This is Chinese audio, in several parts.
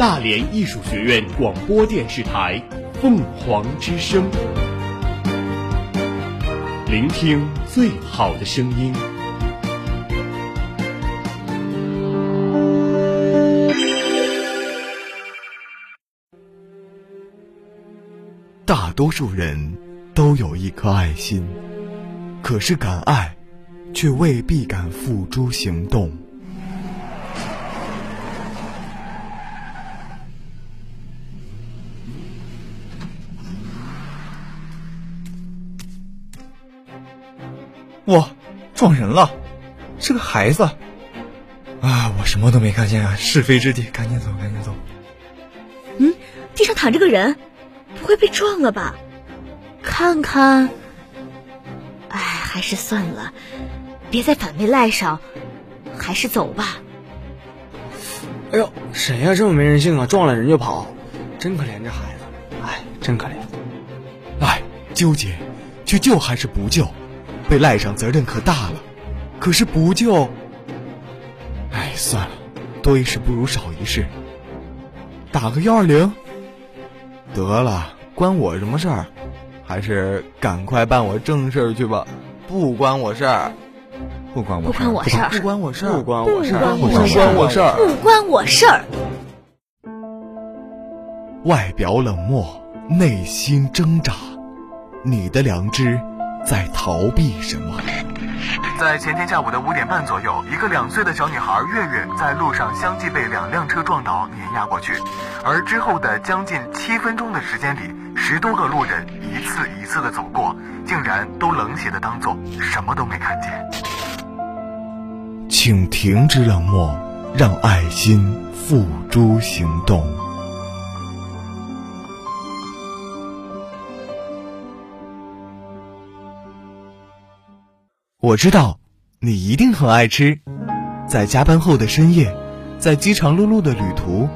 大连艺术学院广播电视台凤凰之声，聆听最好的声音。大多数人都有一颗爱心，可是敢爱，却未必敢付诸行动。哇，撞人了，是个孩子。啊，我什么都没看见啊，是非之地，赶紧走，赶紧走。嗯，地上躺着个人，不会被撞了吧？看看，哎，还是算了，别在反被赖上，还是走吧。哎呦，谁呀？这么没人性啊！撞了人就跑，真可怜这孩子，哎，真可怜。哎，纠结，去救还是不救？被赖上责任可大了，可是不救，哎，算了，多一事不如少一事。打个幺二零，得了，关我什么事儿？还是赶快办我正事儿去吧，不关我事儿，不关我，不关我事儿，不关我事儿，不关我事儿，不关我事儿，不关我事儿。外表冷漠，内心挣扎，你的良知。在逃避什么？在前天下午的五点半左右，一个两岁的小女孩月月在路上相继被两辆车撞倒，碾压过去。而之后的将近七分钟的时间里，十多个路人一次一次的走过，竟然都冷血的当做什么都没看见。请停止冷漠，让爱心付诸行动。我知道，你一定很爱吃。在加班后的深夜，在饥肠辘辘的旅途，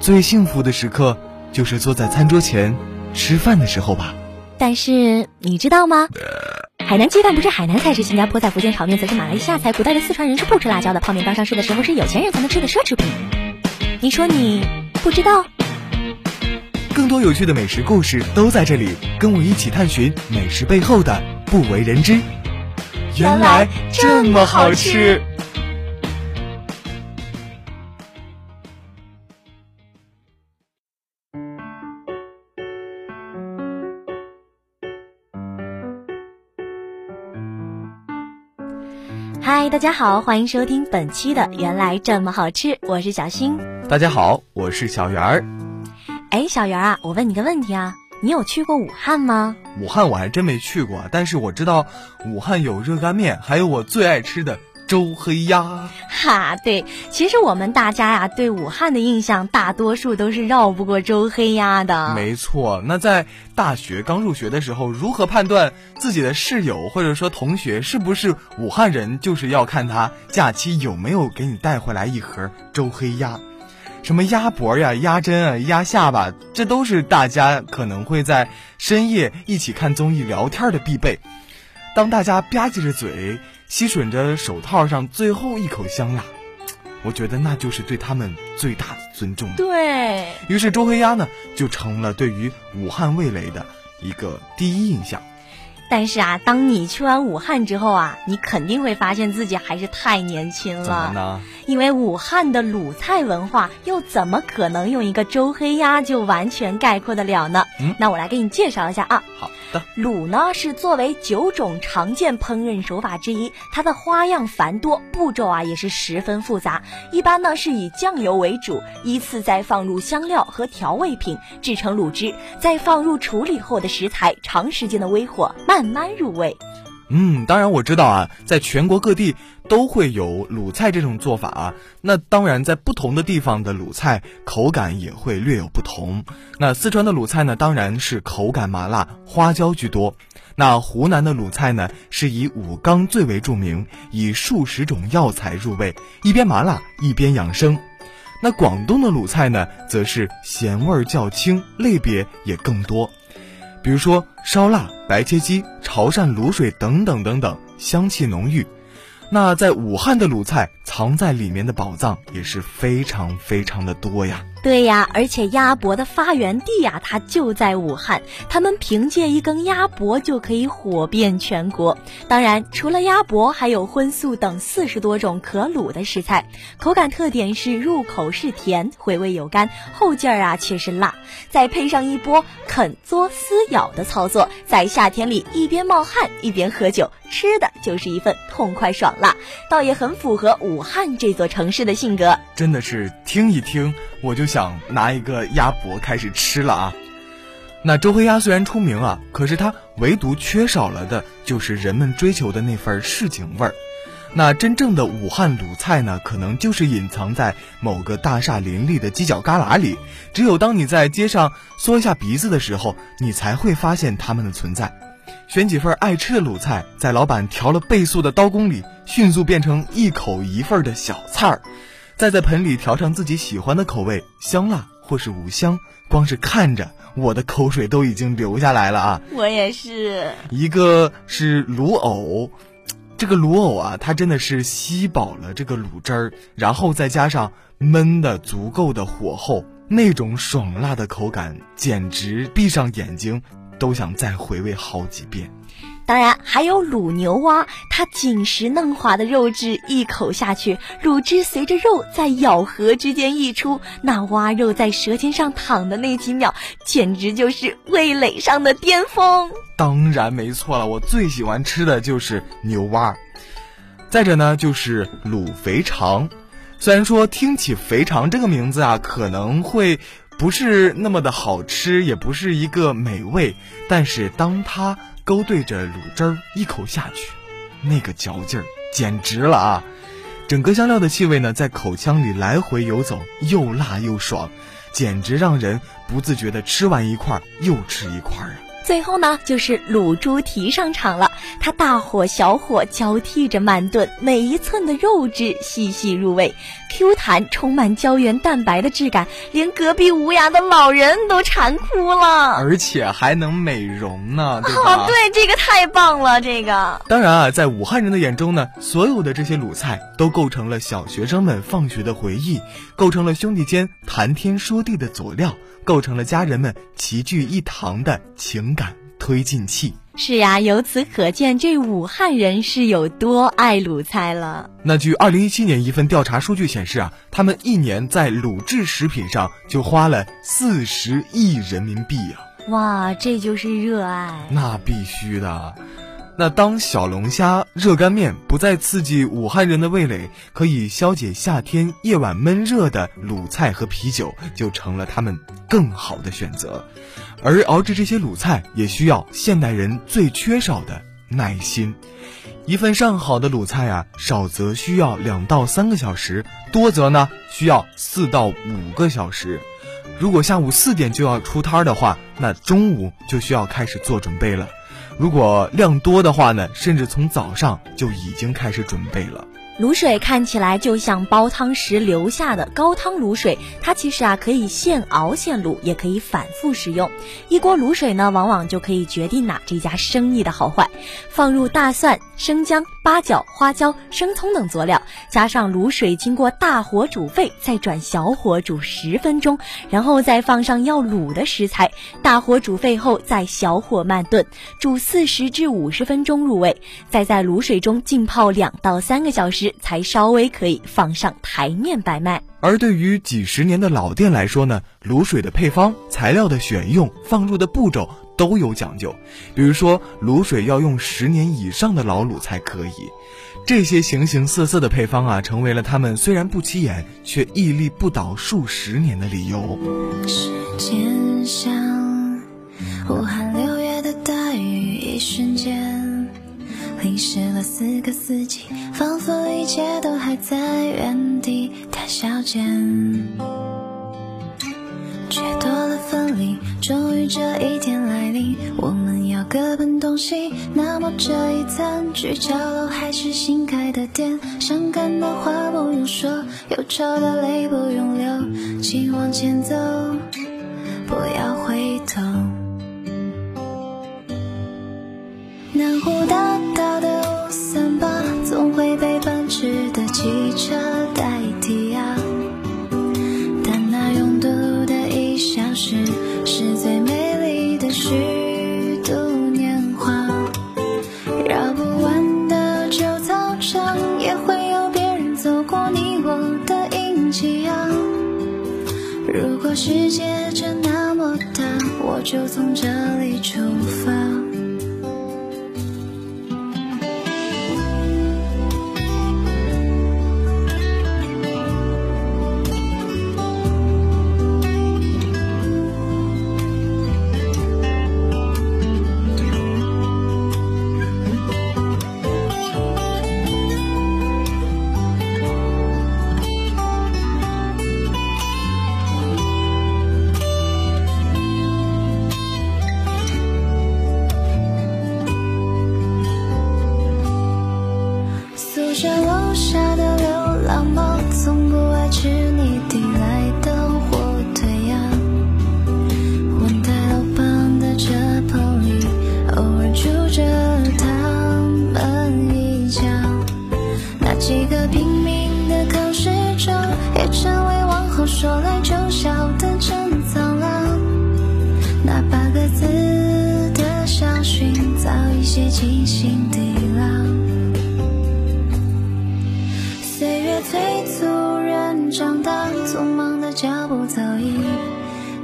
最幸福的时刻就是坐在餐桌前吃饭的时候吧。但是你知道吗？海南鸡饭不是海南菜，是新加坡菜；福建炒面则是马来西亚菜。古代的四川人是不吃辣椒的。泡面刚上市的时候是有钱人才能吃的奢侈品。你说你不知道？更多有趣的美食故事都在这里，跟我一起探寻美食背后的不为人知。原来这么好吃！嗨，大家好，欢迎收听本期的《原来这么好吃》，我是小新。大家好，我是小圆儿。哎，小圆儿啊，我问你个问题啊。你有去过武汉吗？武汉我还真没去过，但是我知道武汉有热干面，还有我最爱吃的周黑鸭。哈，对，其实我们大家呀对武汉的印象，大多数都是绕不过周黑鸭的。没错，那在大学刚入学的时候，如何判断自己的室友或者说同学是不是武汉人，就是要看他假期有没有给你带回来一盒周黑鸭。什么鸭脖呀、鸭胗啊、鸭下巴，这都是大家可能会在深夜一起看综艺聊天的必备。当大家吧唧着嘴，吸吮着手套上最后一口香辣，我觉得那就是对他们最大的尊重。对于是，周黑鸭呢，就成了对于武汉味蕾的一个第一印象。但是啊，当你去完武汉之后啊，你肯定会发现自己还是太年轻了。怎么呢？因为武汉的鲁菜文化，又怎么可能用一个周黑鸭就完全概括得了呢？嗯，那我来给你介绍一下啊。好的。鲁呢是作为九种常见烹饪手法之一，它的花样繁多，步骤啊也是十分复杂。一般呢是以酱油为主，依次再放入香料和调味品，制成卤汁，再放入处理后的食材，长时间的微火慢。慢慢入味，嗯，当然我知道啊，在全国各地都会有鲁菜这种做法啊。那当然，在不同的地方的鲁菜口感也会略有不同。那四川的鲁菜呢，当然是口感麻辣，花椒居多。那湖南的鲁菜呢，是以五刚最为著名，以数十种药材入味，一边麻辣一边养生。那广东的鲁菜呢，则是咸味较轻，类别也更多。比如说烧腊、白切鸡、潮汕卤水等等等等，香气浓郁。那在武汉的鲁菜藏在里面的宝藏也是非常非常的多呀。对呀，而且鸭脖的发源地呀，它就在武汉。他们凭借一根鸭脖就可以火遍全国。当然，除了鸭脖，还有荤素等四十多种可卤的食材。口感特点是入口是甜，回味有甘，后劲儿啊却是辣。再配上一波啃嘬撕咬的操作，在夏天里一边冒汗一边喝酒，吃的就是一份痛快爽辣，倒也很符合武武汉这座城市的性格。真的是听一听我就。想拿一个鸭脖开始吃了啊！那周黑鸭虽然出名啊，可是它唯独缺少了的就是人们追求的那份市井味儿。那真正的武汉鲁菜呢，可能就是隐藏在某个大厦林立的犄角旮旯里。只有当你在街上缩一下鼻子的时候，你才会发现它们的存在。选几份爱吃的卤菜，在老板调了倍速的刀工里，迅速变成一口一份的小菜儿。再在盆里调上自己喜欢的口味，香辣或是五香，光是看着我的口水都已经流下来了啊！我也是。一个是卤藕，这个卤藕啊，它真的是吸饱了这个卤汁儿，然后再加上焖的足够的火候，那种爽辣的口感，简直闭上眼睛都想再回味好几遍。当然还有卤牛蛙，它紧实嫩滑的肉质，一口下去，卤汁随着肉在咬合之间溢出，那蛙肉在舌尖上淌的那几秒，简直就是味蕾上的巅峰。当然没错了，我最喜欢吃的就是牛蛙。再者呢，就是卤肥肠。虽然说听起肥肠这个名字啊，可能会不是那么的好吃，也不是一个美味，但是当它。勾兑着卤汁儿一口下去，那个嚼劲儿简直了啊！整个香料的气味呢，在口腔里来回游走，又辣又爽，简直让人不自觉的吃完一块又吃一块啊！最后呢，就是卤猪蹄上场了。它大火小火交替着慢炖，每一寸的肉质细细入味，Q 弹，充满胶原蛋白的质感，连隔壁无牙的老人都馋哭了。而且还能美容呢，对吧？对，这个太棒了，这个。当然啊，在武汉人的眼中呢，所有的这些卤菜都构成了小学生们放学的回忆，构成了兄弟间谈天说地的佐料。构成了家人们齐聚一堂的情感推进器。是呀，由此可见，这武汉人是有多爱鲁菜了。那据二零一七年一份调查数据显示啊，他们一年在卤制食品上就花了四十亿人民币呀！哇，这就是热爱。那必须的。那当小龙虾、热干面不再刺激武汉人的味蕾，可以消解夏天夜晚闷热的卤菜和啤酒，就成了他们更好的选择。而熬制这些卤菜，也需要现代人最缺少的耐心。一份上好的卤菜啊，少则需要两到三个小时，多则呢需要四到五个小时。如果下午四点就要出摊的话，那中午就需要开始做准备了。如果量多的话呢，甚至从早上就已经开始准备了。卤水看起来就像煲汤时留下的高汤卤水，它其实啊可以现熬现卤，也可以反复使用。一锅卤水呢，往往就可以决定哪这家生意的好坏。放入大蒜、生姜、八角、花椒、生葱等佐料，加上卤水，经过大火煮沸，再转小火煮十分钟，然后再放上要卤的食材，大火煮沸后再小火慢炖，煮四十至五十分钟入味，再在卤水中浸泡两到三个小时。才稍微可以放上台面摆卖。而对于几十年的老店来说呢，卤水的配方、材料的选用、放入的步骤都有讲究。比如说，卤水要用十年以上的老卤才可以。这些形形色色的配方啊，成为了他们虽然不起眼，却屹立不倒数十年的理由。时间像武汉六月的大雨，一瞬间淋湿了四个四季。仿佛一切都还在原地谈笑间，却多了分离。终于这一天来临，我们要各奔东西。那么这一餐去角落还是新开的店？伤感的话不用说，忧愁的泪不用流，请往前走，不要回头。南湖大道的五三八。总会被奔驰的汽车如果世界真那么大，我就从这里出发。星星地老，岁月催促人长大，匆忙的脚步早已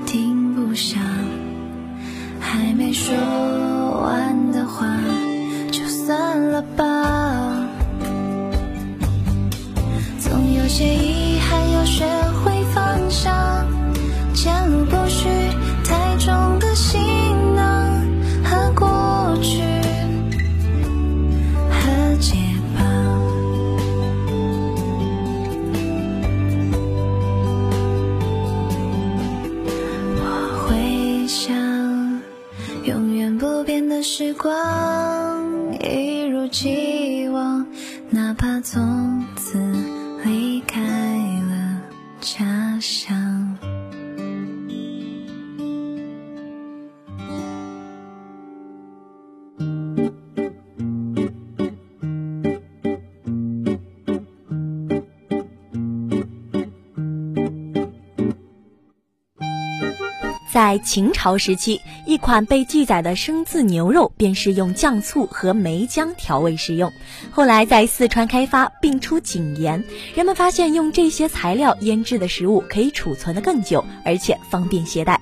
停不下，还没说。时光一如既往，哪怕从。在秦朝时期，一款被记载的生字牛肉便是用酱醋和梅浆调味食用。后来在四川开发并出井盐，人们发现用这些材料腌制的食物可以储存的更久，而且方便携带。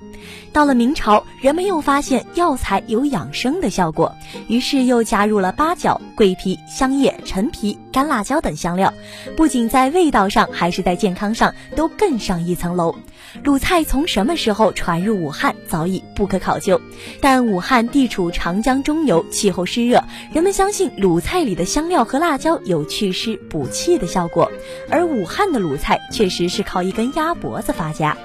到了明朝，人们又发现药材有养生的效果，于是又加入了八角、桂皮、香叶、陈皮、干辣椒等香料，不仅在味道上，还是在健康上都更上一层楼。鲁菜从什么时候传入武汉，早已不可考究。但武汉地处长江中游，气候湿热，人们相信鲁菜里的香料和辣椒有祛湿补气的效果。而武汉的鲁菜确实是靠一根鸭脖子发家。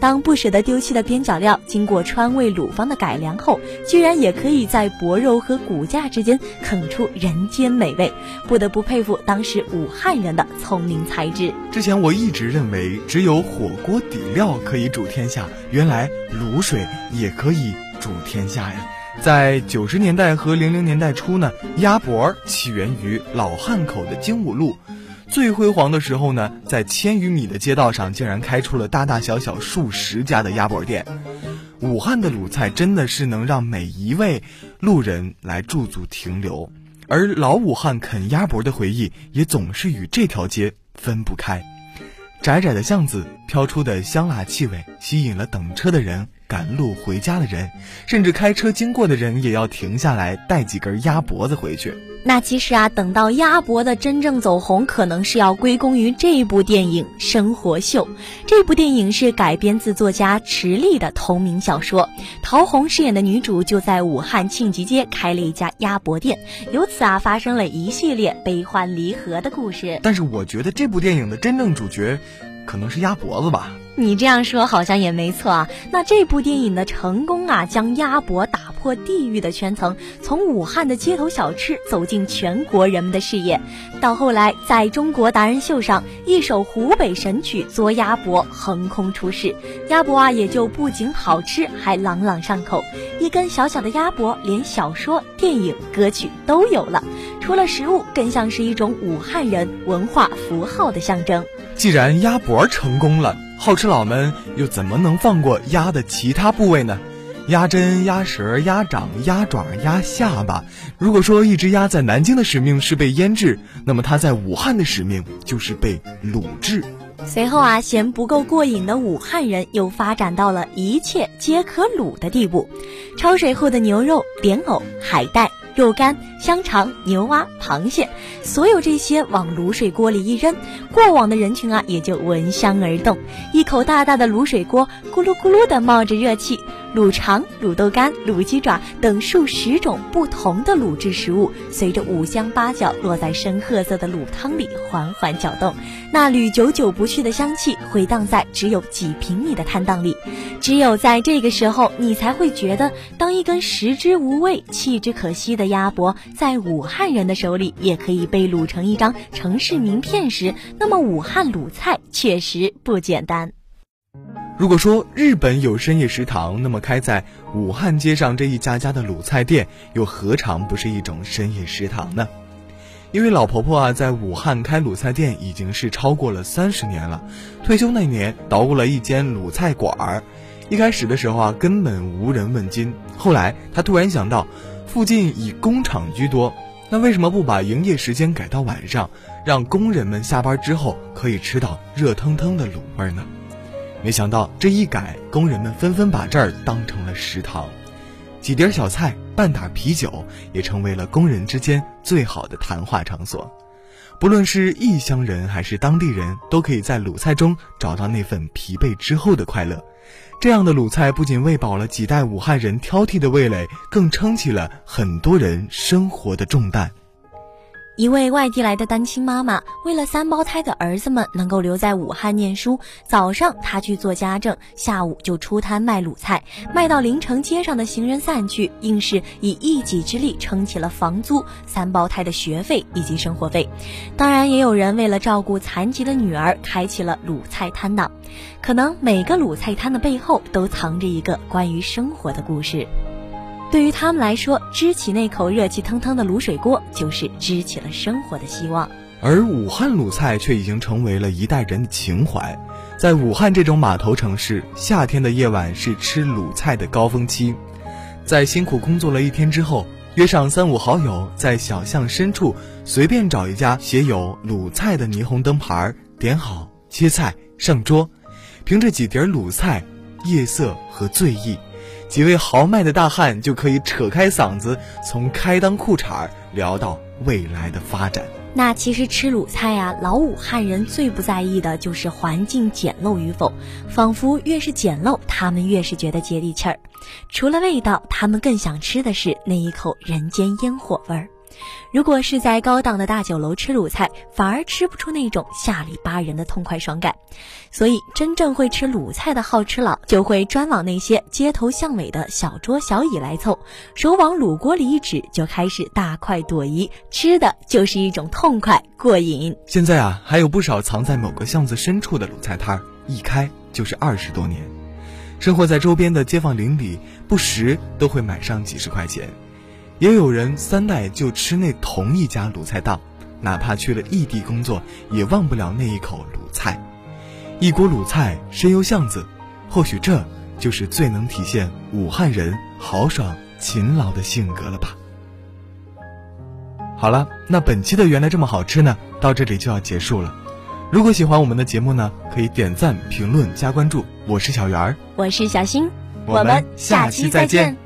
当不舍得丢弃的边角料经过川味鲁方的改良后，居然也可以在脖肉和骨架之间啃出人间美味，不得不佩服当时武汉人的聪明才智。之前我一直认为只有火锅底料可以煮天下，原来卤水也可以煮天下呀！在九十年代和零零年代初呢，鸭脖起源于老汉口的精武路。最辉煌的时候呢，在千余米的街道上，竟然开出了大大小小数十家的鸭脖店。武汉的鲁菜真的是能让每一位路人来驻足停留，而老武汉啃鸭脖的回忆也总是与这条街分不开。窄窄的巷子飘出的香辣气味，吸引了等车的人、赶路回家的人，甚至开车经过的人也要停下来带几根鸭脖子回去。那其实啊，等到鸭脖的真正走红，可能是要归功于这部电影《生活秀》。这部电影是改编自作家池莉的同名小说，陶虹饰演的女主就在武汉庆吉街开了一家鸭脖店，由此啊，发生了一系列悲欢离合的故事。但是我觉得这部电影的真正主角，可能是鸭脖子吧。你这样说好像也没错啊。那这部电影的成功啊，将鸭脖打破地域的圈层，从武汉的街头小吃走进全国人们的视野。到后来，在中国达人秀上，一首湖北神曲《做鸭脖》横空出世，鸭脖啊也就不仅好吃，还朗朗上口。一根小小的鸭脖，连小说、电影、歌曲都有了。除了食物，更像是一种武汉人文化符号的象征。既然鸭脖成功了。好吃佬们又怎么能放过鸭的其他部位呢？鸭胗、鸭舌、鸭掌、鸭爪、鸭下巴。如果说一只鸭在南京的使命是被腌制，那么它在武汉的使命就是被卤制。随后啊，嫌不够过瘾的武汉人又发展到了一切皆可卤的地步，焯水后的牛肉、莲藕、海带。肉干、香肠、牛蛙、螃蟹，所有这些往卤水锅里一扔，过往的人群啊也就闻香而动。一口大大的卤水锅，咕噜咕噜的冒着热气，卤肠、卤豆干、卤鸡爪等数十种不同的卤制食物，随着五香八角落在深褐色的卤汤里缓缓搅动，那缕久久不去的香气回荡在只有几平米的摊档里。只有在这个时候，你才会觉得，当一根食之无味、弃之可惜的。鸭脖在武汉人的手里也可以被卤成一张城市名片时，那么武汉卤菜确实不简单。如果说日本有深夜食堂，那么开在武汉街上这一家家的卤菜店，又何尝不是一种深夜食堂呢？因为老婆婆啊，在武汉开卤菜店已经是超过了三十年了。退休那年，捣鼓了一间卤菜馆儿。一开始的时候啊，根本无人问津。后来，她突然想到。附近以工厂居多，那为什么不把营业时间改到晚上，让工人们下班之后可以吃到热腾腾的卤味呢？没想到这一改，工人们纷纷把这儿当成了食堂，几碟小菜、半打啤酒也成为了工人之间最好的谈话场所。不论是异乡人还是当地人，都可以在鲁菜中找到那份疲惫之后的快乐。这样的鲁菜不仅喂饱了几代武汉人挑剔的味蕾，更撑起了很多人生活的重担。一位外地来的单亲妈妈，为了三胞胎的儿子们能够留在武汉念书，早上她去做家政，下午就出摊卖卤菜，卖到临城街上的行人散去，硬是以一己之力撑起了房租、三胞胎的学费以及生活费。当然，也有人为了照顾残疾的女儿，开启了卤菜摊档。可能每个卤菜摊的背后，都藏着一个关于生活的故事。对于他们来说，支起那口热气腾腾的卤水锅，就是支起了生活的希望。而武汉卤菜却已经成为了一代人的情怀。在武汉这种码头城市，夏天的夜晚是吃卤菜的高峰期。在辛苦工作了一天之后，约上三五好友，在小巷深处随便找一家写有鲁菜的霓虹灯牌，点好切菜上桌，凭着几碟鲁菜，夜色和醉意。几位豪迈的大汉就可以扯开嗓子，从开裆裤衩聊到未来的发展。那其实吃鲁菜呀，老武汉人最不在意的就是环境简陋与否，仿佛越是简陋，他们越是觉得接地气儿。除了味道，他们更想吃的是那一口人间烟火味儿。如果是在高档的大酒楼吃鲁菜，反而吃不出那种下里巴人的痛快爽感。所以，真正会吃鲁菜的好吃佬，就会专往那些街头巷尾的小桌小椅来凑，手往卤锅里一指，就开始大快朵颐，吃的就是一种痛快过瘾。现在啊，还有不少藏在某个巷子深处的鲁菜摊儿，一开就是二十多年，生活在周边的街坊邻里，不时都会买上几十块钱。也有人三代就吃那同一家卤菜档，哪怕去了异地工作，也忘不了那一口卤菜。一锅卤菜，深幽巷子，或许这就是最能体现武汉人豪爽勤劳的性格了吧。好了，那本期的原来这么好吃呢，到这里就要结束了。如果喜欢我们的节目呢，可以点赞、评论、加关注。我是小圆儿，我是小新，我们下期再见。